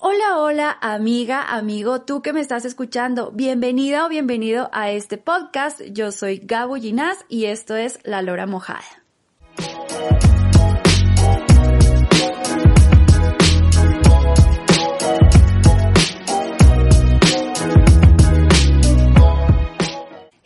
Hola, hola, amiga, amigo, tú que me estás escuchando, bienvenida o bienvenido a este podcast. Yo soy Gabo Ginás y esto es La Lora Mojada.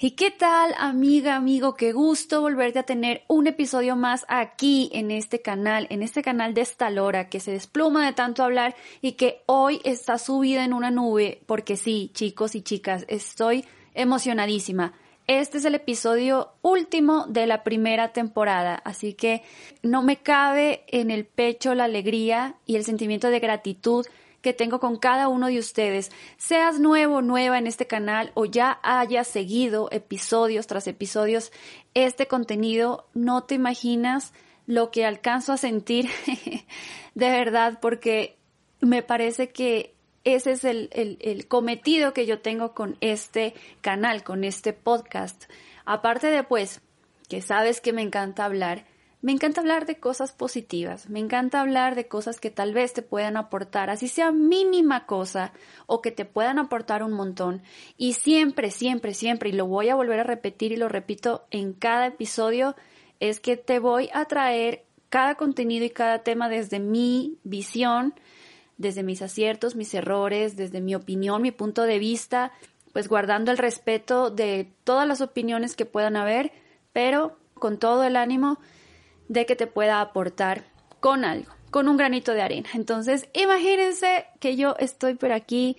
¿Y qué tal, amiga, amigo? Qué gusto volverte a tener un episodio más aquí en este canal, en este canal de esta lora que se despluma de tanto hablar y que hoy está subida en una nube, porque sí, chicos y chicas, estoy emocionadísima. Este es el episodio último de la primera temporada, así que no me cabe en el pecho la alegría y el sentimiento de gratitud que tengo con cada uno de ustedes. Seas nuevo o nueva en este canal o ya hayas seguido episodios tras episodios este contenido, no te imaginas lo que alcanzo a sentir de verdad porque me parece que ese es el, el, cometido que yo tengo con este canal, con este podcast. Aparte de pues que sabes que me encanta hablar, me encanta hablar de cosas positivas, me encanta hablar de cosas que tal vez te puedan aportar, así sea mínima cosa o que te puedan aportar un montón. Y siempre, siempre, siempre, y lo voy a volver a repetir y lo repito en cada episodio, es que te voy a traer cada contenido y cada tema desde mi visión, desde mis aciertos, mis errores, desde mi opinión, mi punto de vista, pues guardando el respeto de todas las opiniones que puedan haber, pero con todo el ánimo de que te pueda aportar con algo, con un granito de arena. Entonces, imagínense que yo estoy por aquí,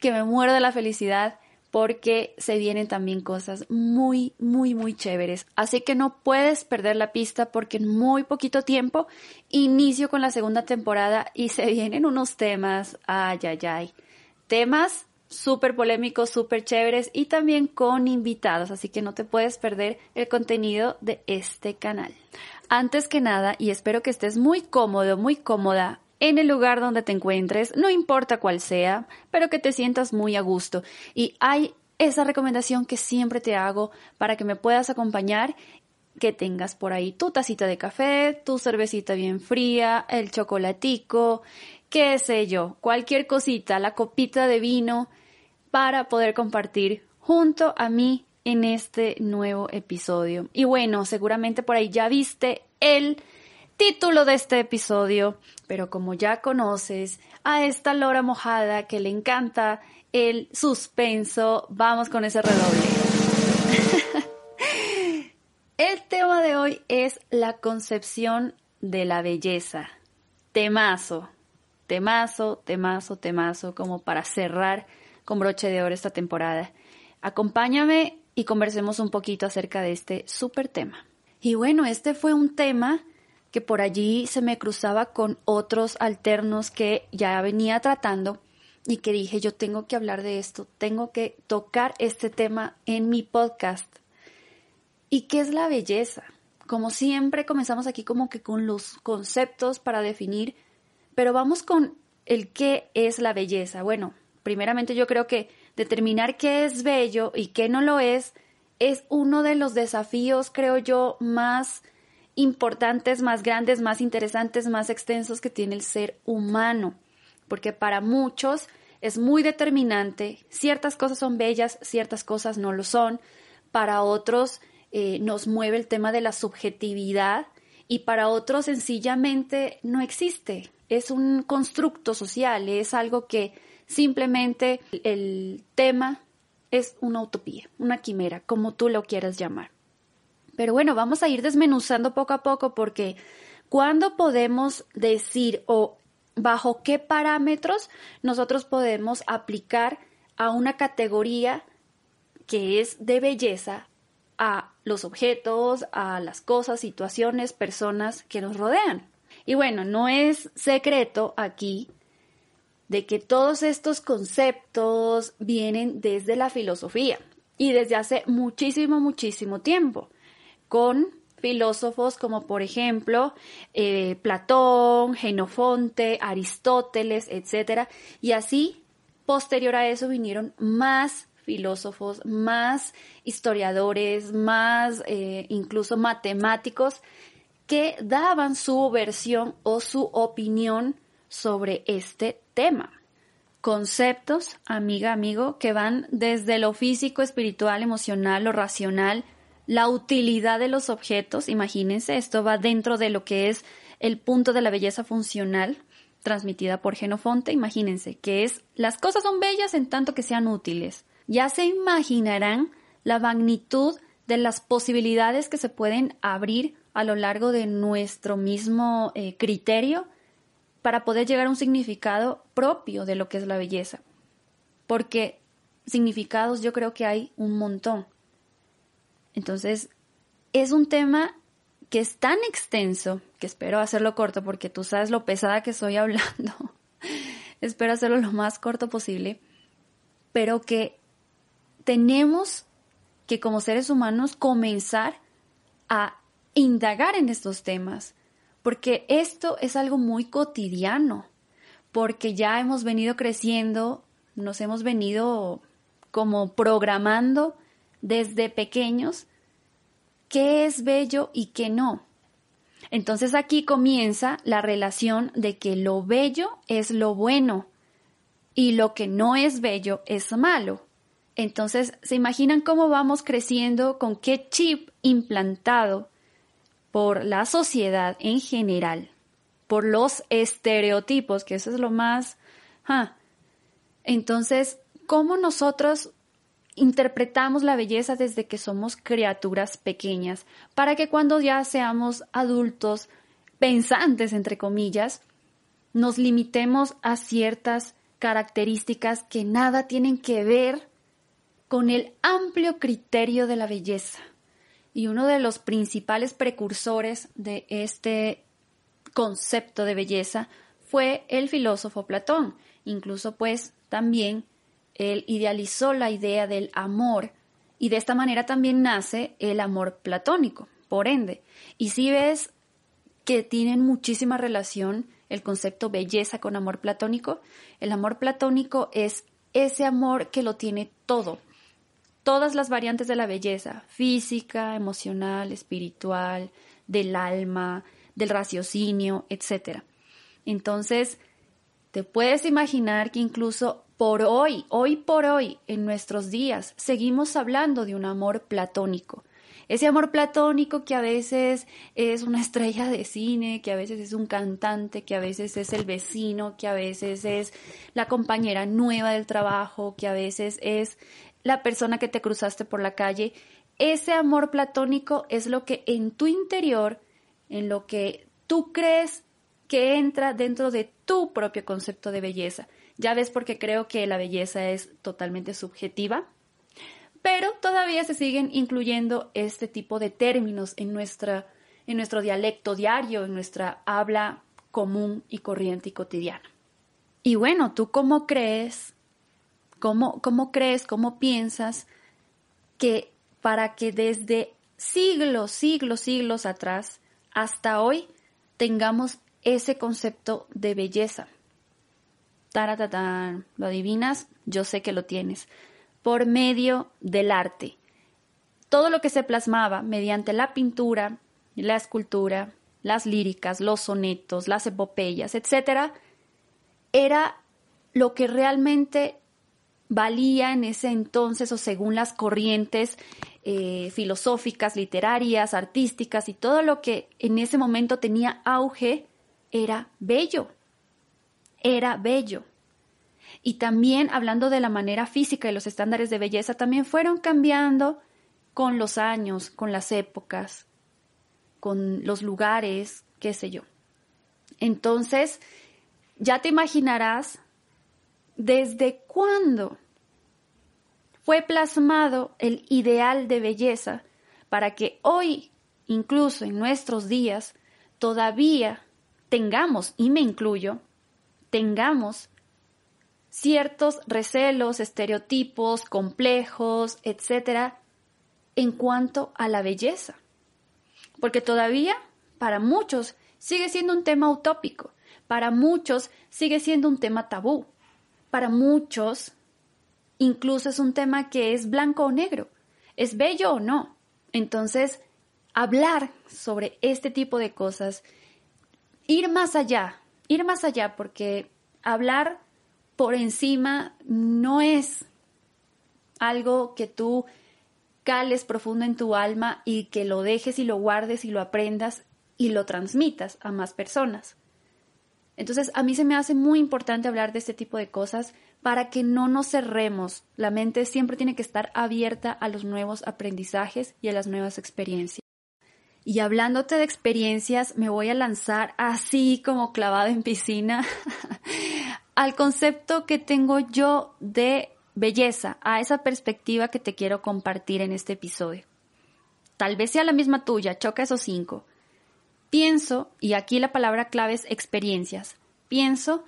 que me muero de la felicidad porque se vienen también cosas muy, muy, muy chéveres. Así que no puedes perder la pista porque en muy poquito tiempo inicio con la segunda temporada y se vienen unos temas, ay, ay, ay, temas súper polémicos, súper chéveres y también con invitados, así que no te puedes perder el contenido de este canal. Antes que nada, y espero que estés muy cómodo, muy cómoda en el lugar donde te encuentres, no importa cuál sea, pero que te sientas muy a gusto. Y hay esa recomendación que siempre te hago para que me puedas acompañar, que tengas por ahí tu tacita de café, tu cervecita bien fría, el chocolatico, qué sé yo, cualquier cosita, la copita de vino, para poder compartir junto a mí en este nuevo episodio. Y bueno, seguramente por ahí ya viste el título de este episodio, pero como ya conoces a esta lora mojada que le encanta el suspenso, vamos con ese redoble. el tema de hoy es la concepción de la belleza. Temazo, temazo, temazo, temazo, como para cerrar con broche de oro esta temporada. Acompáñame y conversemos un poquito acerca de este súper tema. Y bueno, este fue un tema que por allí se me cruzaba con otros alternos que ya venía tratando y que dije yo tengo que hablar de esto, tengo que tocar este tema en mi podcast. ¿Y qué es la belleza? Como siempre comenzamos aquí como que con los conceptos para definir, pero vamos con el qué es la belleza. Bueno, primeramente yo creo que determinar qué es bello y qué no lo es es uno de los desafíos, creo yo, más importantes, más grandes, más interesantes, más extensos que tiene el ser humano. Porque para muchos es muy determinante, ciertas cosas son bellas, ciertas cosas no lo son. Para otros eh, nos mueve el tema de la subjetividad y para otros sencillamente no existe. Es un constructo social, es algo que Simplemente el tema es una utopía, una quimera, como tú lo quieras llamar. Pero bueno, vamos a ir desmenuzando poco a poco porque ¿cuándo podemos decir o bajo qué parámetros nosotros podemos aplicar a una categoría que es de belleza a los objetos, a las cosas, situaciones, personas que nos rodean. Y bueno, no es secreto aquí de que todos estos conceptos vienen desde la filosofía y desde hace muchísimo, muchísimo tiempo, con filósofos como por ejemplo eh, Platón, Genofonte, Aristóteles, etc. Y así, posterior a eso, vinieron más filósofos, más historiadores, más eh, incluso matemáticos que daban su versión o su opinión sobre este tema. conceptos, amiga, amigo, que van desde lo físico, espiritual, emocional, lo racional, la utilidad de los objetos. Imagínense, esto va dentro de lo que es el punto de la belleza funcional transmitida por Genofonte. Imagínense que es las cosas son bellas en tanto que sean útiles. Ya se imaginarán la magnitud de las posibilidades que se pueden abrir a lo largo de nuestro mismo eh, criterio para poder llegar a un significado propio de lo que es la belleza. Porque significados yo creo que hay un montón. Entonces, es un tema que es tan extenso, que espero hacerlo corto porque tú sabes lo pesada que estoy hablando. espero hacerlo lo más corto posible, pero que tenemos que como seres humanos comenzar a indagar en estos temas, porque esto es algo muy cotidiano, porque ya hemos venido creciendo, nos hemos venido como programando desde pequeños qué es bello y qué no. Entonces aquí comienza la relación de que lo bello es lo bueno y lo que no es bello es malo. Entonces, ¿se imaginan cómo vamos creciendo con qué chip implantado por la sociedad en general, por los estereotipos, que eso es lo más... Entonces, ¿cómo nosotros interpretamos la belleza desde que somos criaturas pequeñas, para que cuando ya seamos adultos, pensantes, entre comillas, nos limitemos a ciertas características que nada tienen que ver con el amplio criterio de la belleza. Y uno de los principales precursores de este concepto de belleza fue el filósofo Platón. Incluso pues también él idealizó la idea del amor y de esta manera también nace el amor platónico, por ende. Y si ves que tienen muchísima relación el concepto belleza con amor platónico, el amor platónico es ese amor que lo tiene todo, todas las variantes de la belleza, física, emocional, espiritual, del alma, del raciocinio, etc. Entonces, te puedes imaginar que incluso por hoy, hoy por hoy, en nuestros días, seguimos hablando de un amor platónico. Ese amor platónico que a veces es una estrella de cine, que a veces es un cantante, que a veces es el vecino, que a veces es la compañera nueva del trabajo, que a veces es la persona que te cruzaste por la calle. Ese amor platónico es lo que en tu interior, en lo que tú crees que entra dentro de tu propio concepto de belleza. Ya ves porque creo que la belleza es totalmente subjetiva, pero todavía se siguen incluyendo este tipo de términos en, nuestra, en nuestro dialecto diario, en nuestra habla común y corriente y cotidiana. Y bueno, ¿tú cómo crees, cómo, crees, cómo piensas que para que desde siglos, siglos, siglos atrás hasta hoy tengamos ese concepto de belleza? Taratatán, ¿lo adivinas? Yo sé que lo tienes. Por medio del arte. Todo lo que se plasmaba mediante la pintura, la escultura, las líricas, los sonetos, las epopeyas, etc., era lo que realmente valía en ese entonces o según las corrientes eh, filosóficas, literarias, artísticas y todo lo que en ese momento tenía auge era bello era bello. Y también hablando de la manera física y los estándares de belleza, también fueron cambiando con los años, con las épocas, con los lugares, qué sé yo. Entonces, ya te imaginarás desde cuándo fue plasmado el ideal de belleza para que hoy, incluso en nuestros días, todavía tengamos, y me incluyo, tengamos ciertos recelos, estereotipos, complejos, etcétera, en cuanto a la belleza. Porque todavía, para muchos, sigue siendo un tema utópico. Para muchos, sigue siendo un tema tabú. Para muchos, incluso es un tema que es blanco o negro. ¿Es bello o no? Entonces, hablar sobre este tipo de cosas, ir más allá ir más allá, porque hablar por encima no es algo que tú cales profundo en tu alma y que lo dejes y lo guardes y lo aprendas y lo transmitas a más personas. Entonces, a mí se me hace muy importante hablar de este tipo de cosas para que no nos cerremos. La mente siempre tiene que estar abierta a los nuevos aprendizajes y a las nuevas experiencias. Y hablándote de experiencias, me voy a lanzar así como clavado en piscina al concepto que tengo yo de belleza, a esa perspectiva que te quiero compartir en este episodio. Tal vez sea la misma tuya, choca esos cinco. Pienso, y aquí la palabra clave es experiencias, pienso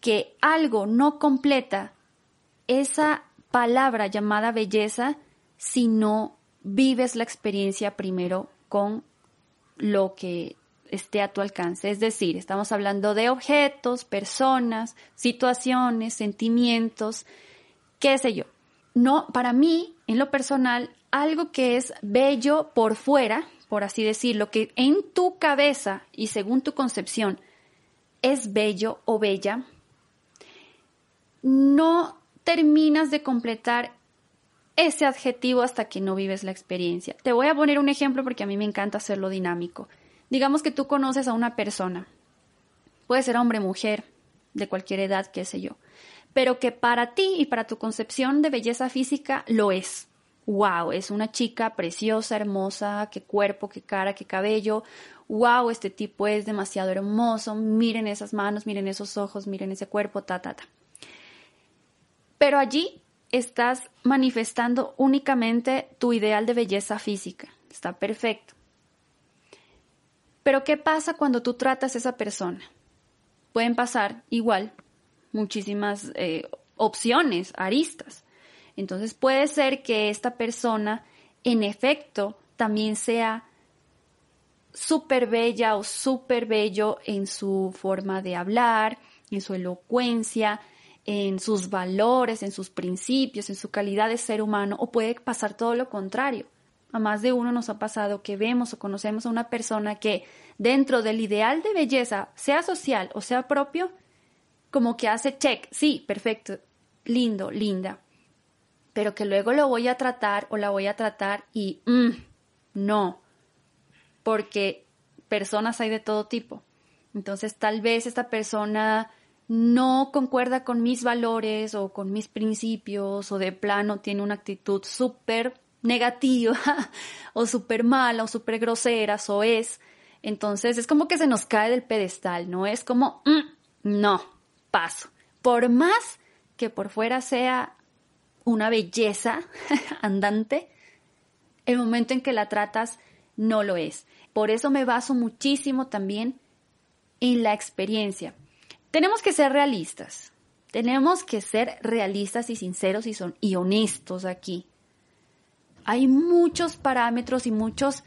que algo no completa esa palabra llamada belleza si no vives la experiencia primero con lo que esté a tu alcance. Es decir, estamos hablando de objetos, personas, situaciones, sentimientos, qué sé yo. No, para mí, en lo personal, algo que es bello por fuera, por así decirlo, que en tu cabeza y según tu concepción es bello o bella, no terminas de completar ese adjetivo hasta que no vives la experiencia. Te voy a poner un ejemplo porque a mí me encanta hacerlo dinámico. Digamos que tú conoces a una persona, puede ser hombre, mujer, de cualquier edad, qué sé yo, pero que para ti y para tu concepción de belleza física lo es. Wow, es una chica preciosa, hermosa, qué cuerpo, qué cara, qué cabello. Wow, este tipo es demasiado hermoso. Miren esas manos, miren esos ojos, miren ese cuerpo, ta. Pero allí estás manifestando únicamente tu ideal de belleza física. Está perfecto. Pero ¿qué pasa cuando tú tratas a esa persona? Pueden pasar igual muchísimas eh, opciones, aristas. Entonces puede ser que esta persona en efecto también sea súper bella o súper bello en su forma de hablar, en su elocuencia, en sus valores, en sus principios, en su calidad de ser humano, o puede pasar todo lo contrario. A más de uno nos ha pasado que vemos o conocemos a una persona que dentro del ideal de belleza, sea social o sea propio, como que hace check, sí, perfecto, lindo, linda, pero que luego lo voy a tratar o la voy a tratar y mm, no, porque personas hay de todo tipo. Entonces tal vez esta persona no concuerda con mis valores o con mis principios o de plano tiene una actitud súper negativa o súper mala o súper grosera o es. Entonces es como que se nos cae del pedestal, ¿no? Es como, mm, no, paso. Por más que por fuera sea una belleza andante, el momento en que la tratas no lo es. Por eso me baso muchísimo también en la experiencia. Tenemos que ser realistas. Tenemos que ser realistas y sinceros y, son, y honestos aquí. Hay muchos parámetros y muchos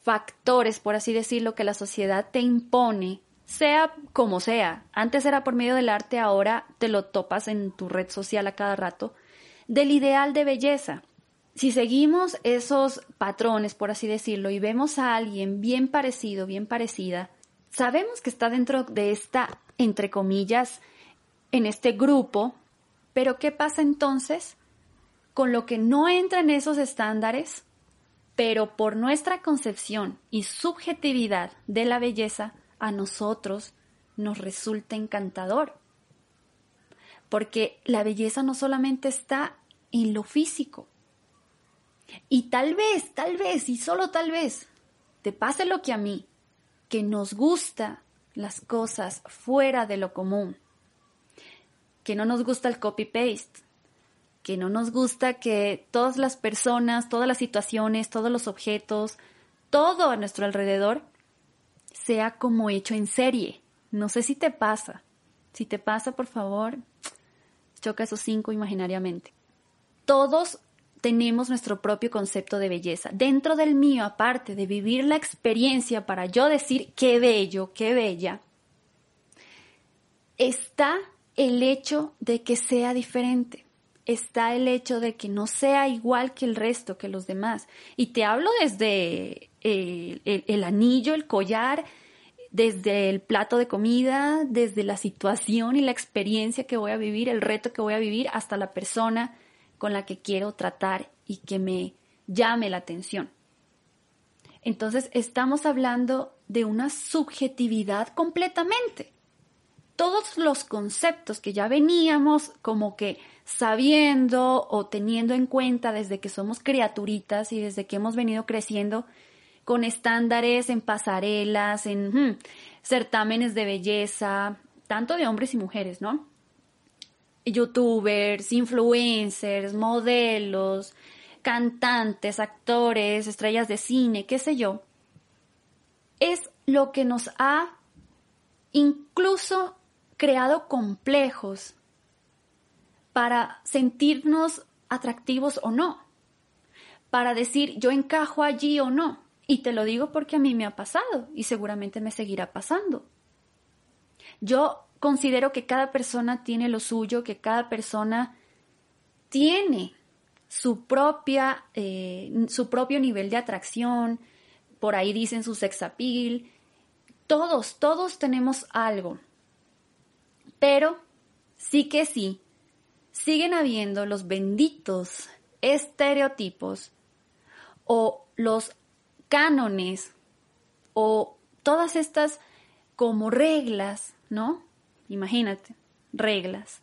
factores, por así decirlo, que la sociedad te impone, sea como sea. Antes era por medio del arte, ahora te lo topas en tu red social a cada rato, del ideal de belleza. Si seguimos esos patrones, por así decirlo, y vemos a alguien bien parecido, bien parecida, sabemos que está dentro de esta entre comillas, en este grupo, pero ¿qué pasa entonces con lo que no entra en esos estándares, pero por nuestra concepción y subjetividad de la belleza, a nosotros nos resulta encantador? Porque la belleza no solamente está en lo físico. Y tal vez, tal vez, y solo tal vez, te pase lo que a mí, que nos gusta las cosas fuera de lo común, que no nos gusta el copy-paste, que no nos gusta que todas las personas, todas las situaciones, todos los objetos, todo a nuestro alrededor sea como hecho en serie. No sé si te pasa. Si te pasa, por favor, choca esos cinco imaginariamente. Todos tenemos nuestro propio concepto de belleza. Dentro del mío, aparte de vivir la experiencia para yo decir qué bello, qué bella, está el hecho de que sea diferente. Está el hecho de que no sea igual que el resto, que los demás. Y te hablo desde el, el anillo, el collar, desde el plato de comida, desde la situación y la experiencia que voy a vivir, el reto que voy a vivir, hasta la persona con la que quiero tratar y que me llame la atención. Entonces estamos hablando de una subjetividad completamente. Todos los conceptos que ya veníamos como que sabiendo o teniendo en cuenta desde que somos criaturitas y desde que hemos venido creciendo con estándares en pasarelas, en hmm, certámenes de belleza, tanto de hombres y mujeres, ¿no? Youtubers, influencers, modelos, cantantes, actores, estrellas de cine, qué sé yo, es lo que nos ha incluso creado complejos para sentirnos atractivos o no, para decir yo encajo allí o no. Y te lo digo porque a mí me ha pasado y seguramente me seguirá pasando. Yo considero que cada persona tiene lo suyo, que cada persona tiene su propia, eh, su propio nivel de atracción, por ahí dicen su sex appeal. Todos, todos tenemos algo. Pero sí que sí, siguen habiendo los benditos estereotipos o los cánones o todas estas como reglas, ¿no? Imagínate, reglas,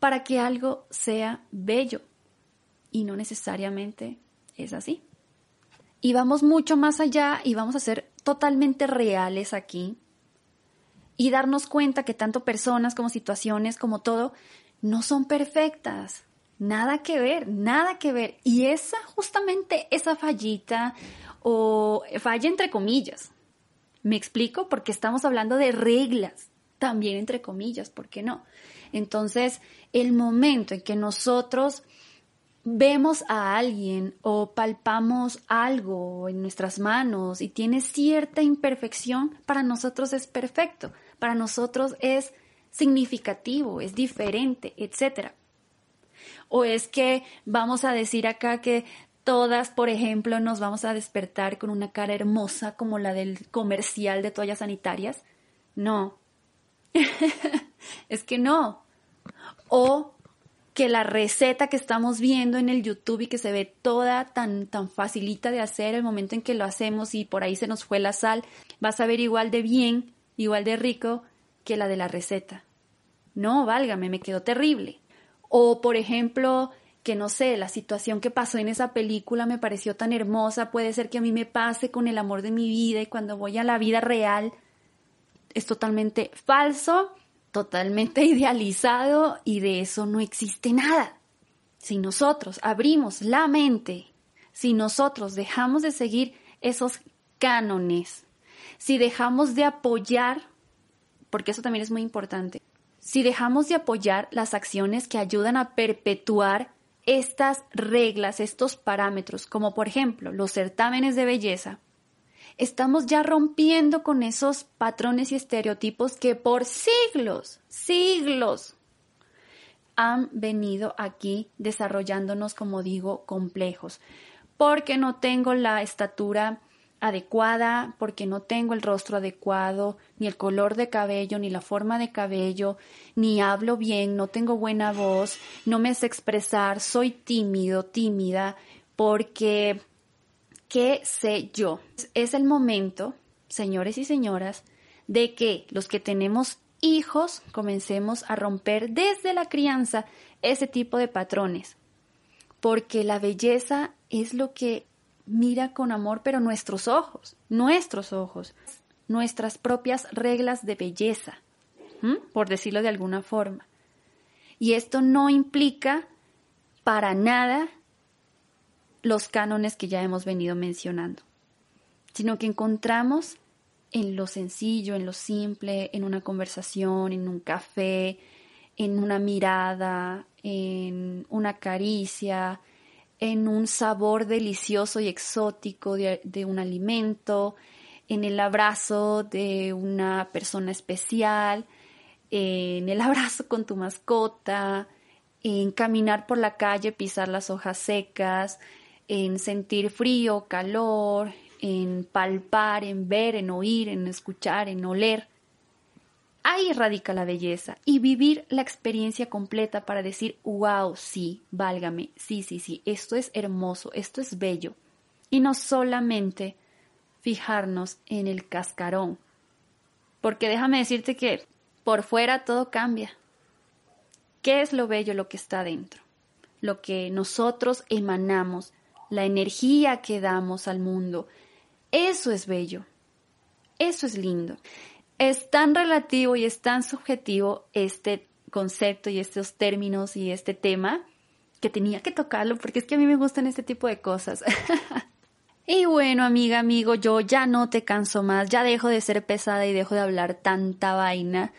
para que algo sea bello y no necesariamente es así. Y vamos mucho más allá y vamos a ser totalmente reales aquí y darnos cuenta que tanto personas como situaciones como todo no son perfectas. Nada que ver, nada que ver. Y esa, justamente esa fallita o falla entre comillas. ¿Me explico? Porque estamos hablando de reglas, también entre comillas, ¿por qué no? Entonces, el momento en que nosotros vemos a alguien o palpamos algo en nuestras manos y tiene cierta imperfección, para nosotros es perfecto, para nosotros es significativo, es diferente, etc. O es que vamos a decir acá que todas, por ejemplo, nos vamos a despertar con una cara hermosa como la del comercial de toallas sanitarias. No. es que no. O que la receta que estamos viendo en el YouTube y que se ve toda tan, tan facilita de hacer el momento en que lo hacemos y por ahí se nos fue la sal, vas a ver igual de bien, igual de rico que la de la receta. No, válgame, me quedó terrible. O, por ejemplo, que no sé, la situación que pasó en esa película me pareció tan hermosa, puede ser que a mí me pase con el amor de mi vida y cuando voy a la vida real es totalmente falso, totalmente idealizado y de eso no existe nada. Si nosotros abrimos la mente, si nosotros dejamos de seguir esos cánones, si dejamos de apoyar, porque eso también es muy importante, si dejamos de apoyar las acciones que ayudan a perpetuar estas reglas, estos parámetros, como por ejemplo los certámenes de belleza, estamos ya rompiendo con esos patrones y estereotipos que por siglos, siglos han venido aquí desarrollándonos, como digo, complejos, porque no tengo la estatura adecuada, porque no tengo el rostro adecuado, ni el color de cabello, ni la forma de cabello, ni hablo bien, no tengo buena voz, no me sé expresar, soy tímido, tímida, porque, ¿qué sé yo? Es el momento, señores y señoras, de que los que tenemos hijos comencemos a romper desde la crianza ese tipo de patrones, porque la belleza es lo que mira con amor, pero nuestros ojos, nuestros ojos, nuestras propias reglas de belleza, por decirlo de alguna forma. Y esto no implica para nada los cánones que ya hemos venido mencionando, sino que encontramos en lo sencillo, en lo simple, en una conversación, en un café, en una mirada, en una caricia, en un sabor delicioso y exótico de, un alimento, en el abrazo de una persona especial, en el abrazo con tu mascota, en caminar por la calle, pisar las hojas secas, en sentir frío, calor, en palpar, en ver, en oír, en escuchar, en oler. Ahí radica la belleza y vivir la experiencia completa para decir, wow, sí, válgame, sí, sí, sí, esto es hermoso, esto es bello. Y no solamente fijarnos en el cascarón, porque déjame decirte que por fuera todo cambia. ¿Qué es lo bello lo que está dentro? Lo que nosotros emanamos, la energía que damos al mundo. Eso es bello. Eso es lindo. Es tan relativo y es tan subjetivo este concepto y estos términos y este tema que tenía que tocarlo porque es que a mí me gustan este tipo de cosas. y bueno, amiga, amigo, yo ya no te canso más, ya dejo de ser pesada y dejo de hablar tanta vaina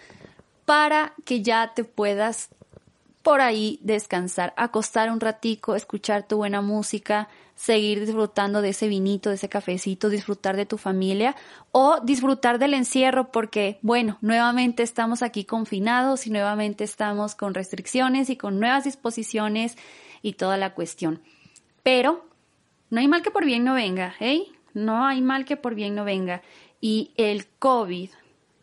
para que ya te puedas por ahí descansar, acostar un ratico, escuchar tu buena música, seguir disfrutando de ese vinito, de ese cafecito, disfrutar de tu familia o disfrutar del encierro porque, bueno, nuevamente estamos aquí confinados y nuevamente estamos con restricciones y con nuevas disposiciones y toda la cuestión. Pero no hay mal que por bien no venga, ¿eh? No hay mal que por bien no venga. Y el COVID,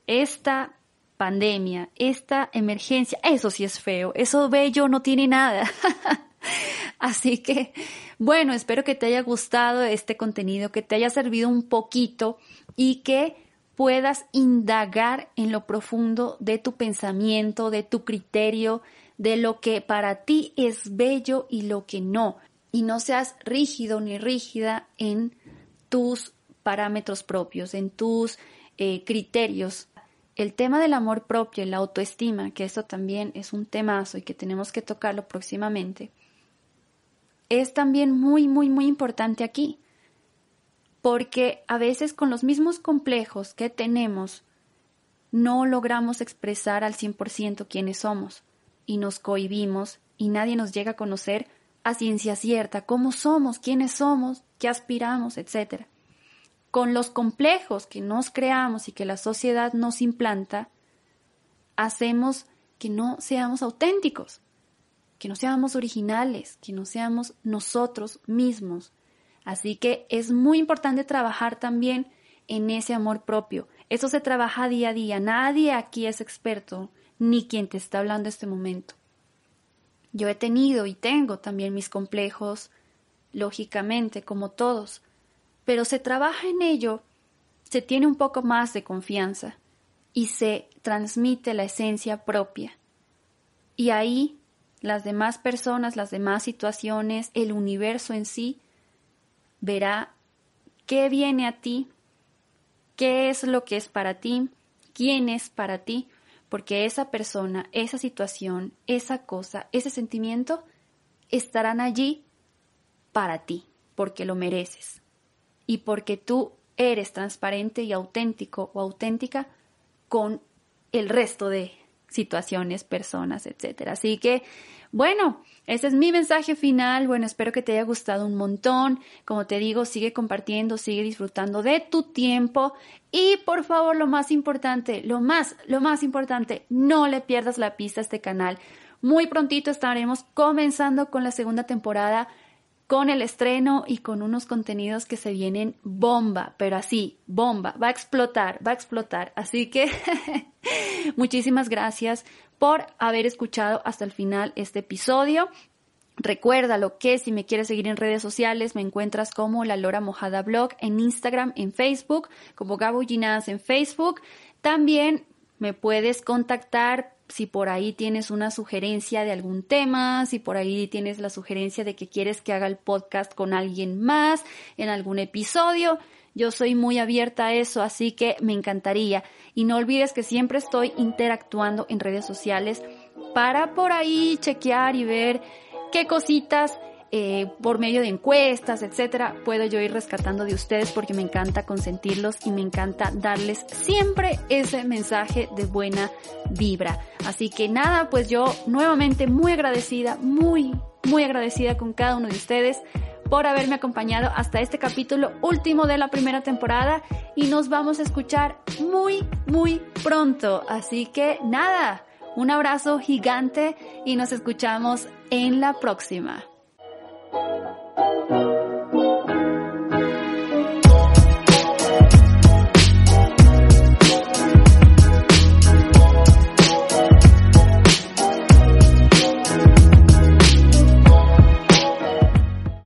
esta pandemia, esta emergencia, eso sí es feo, eso bello no tiene nada. Así que, bueno, espero que te haya gustado este contenido, que te haya servido un poquito y que puedas indagar en lo profundo de tu pensamiento, de tu criterio, de lo que para ti es bello y lo que no. Y no seas rígido ni rígida en tus parámetros propios, en tus eh, criterios el tema del amor propio y la autoestima, que esto también es un temazo y que tenemos que tocarlo próximamente, es también muy, muy, muy importante aquí. Porque a veces con los mismos complejos que tenemos, no logramos expresar al 100% quiénes somos y nos cohibimos y nadie nos llega a conocer a ciencia cierta cómo somos, quiénes somos, qué aspiramos, etc con los complejos que nos creamos y que la sociedad nos implanta, hacemos que no seamos auténticos, que no seamos originales, que no seamos nosotros mismos. Así que es muy importante trabajar también en ese amor propio. Eso se trabaja día a día. Nadie aquí es experto, ni quien te está hablando este momento. Yo he tenido y tengo también mis complejos, lógicamente, como todos, pero se trabaja en ello, se tiene un poco más de confianza y se transmite la esencia propia. Y ahí las demás personas, las demás situaciones, el universo en sí, verá qué viene a ti, qué es lo que es para ti, quién es para ti, porque esa persona, esa situación, esa cosa, ese sentimiento estarán allí para ti, porque lo mereces. Y porque tú eres transparente y auténtico o auténtica con el resto de situaciones, personas, etcétera. Así que, bueno, ese es mi mensaje final. Bueno, espero que te haya gustado un montón. Como te digo, sigue compartiendo, sigue disfrutando de tu tiempo y por favor, lo más importante, lo más, lo más importante, no le pierdas la pista a este canal. Muy prontito estaremos comenzando con la segunda temporada con el estreno y con unos contenidos que se vienen bomba, pero así, bomba, va a explotar, va a explotar. Así que muchísimas gracias por haber escuchado hasta el final este episodio. Recuerda lo que si me quieres seguir en redes sociales me encuentras como La Lora Mojada Blog en Instagram, en Facebook, como Gabo Ginás en Facebook. También me puedes contactar si por ahí tienes una sugerencia de algún tema, si por ahí tienes la sugerencia de que quieres que haga el podcast con alguien más en algún episodio. Yo soy muy abierta a eso, así que me encantaría. Y no olvides que siempre estoy interactuando en redes sociales para por ahí chequear y ver qué cositas eh, por medio de encuestas, etcétera, puedo yo ir rescatando de ustedes porque me encanta consentirlos y me encanta darles siempre ese mensaje de buena vibra. Así que nada, pues yo nuevamente muy agradecida, muy, muy agradecida con cada uno de ustedes por haberme acompañado hasta este capítulo último de la primera temporada y nos vamos a escuchar muy, muy pronto. Así que nada, un abrazo gigante y nos escuchamos en la próxima. Thank you.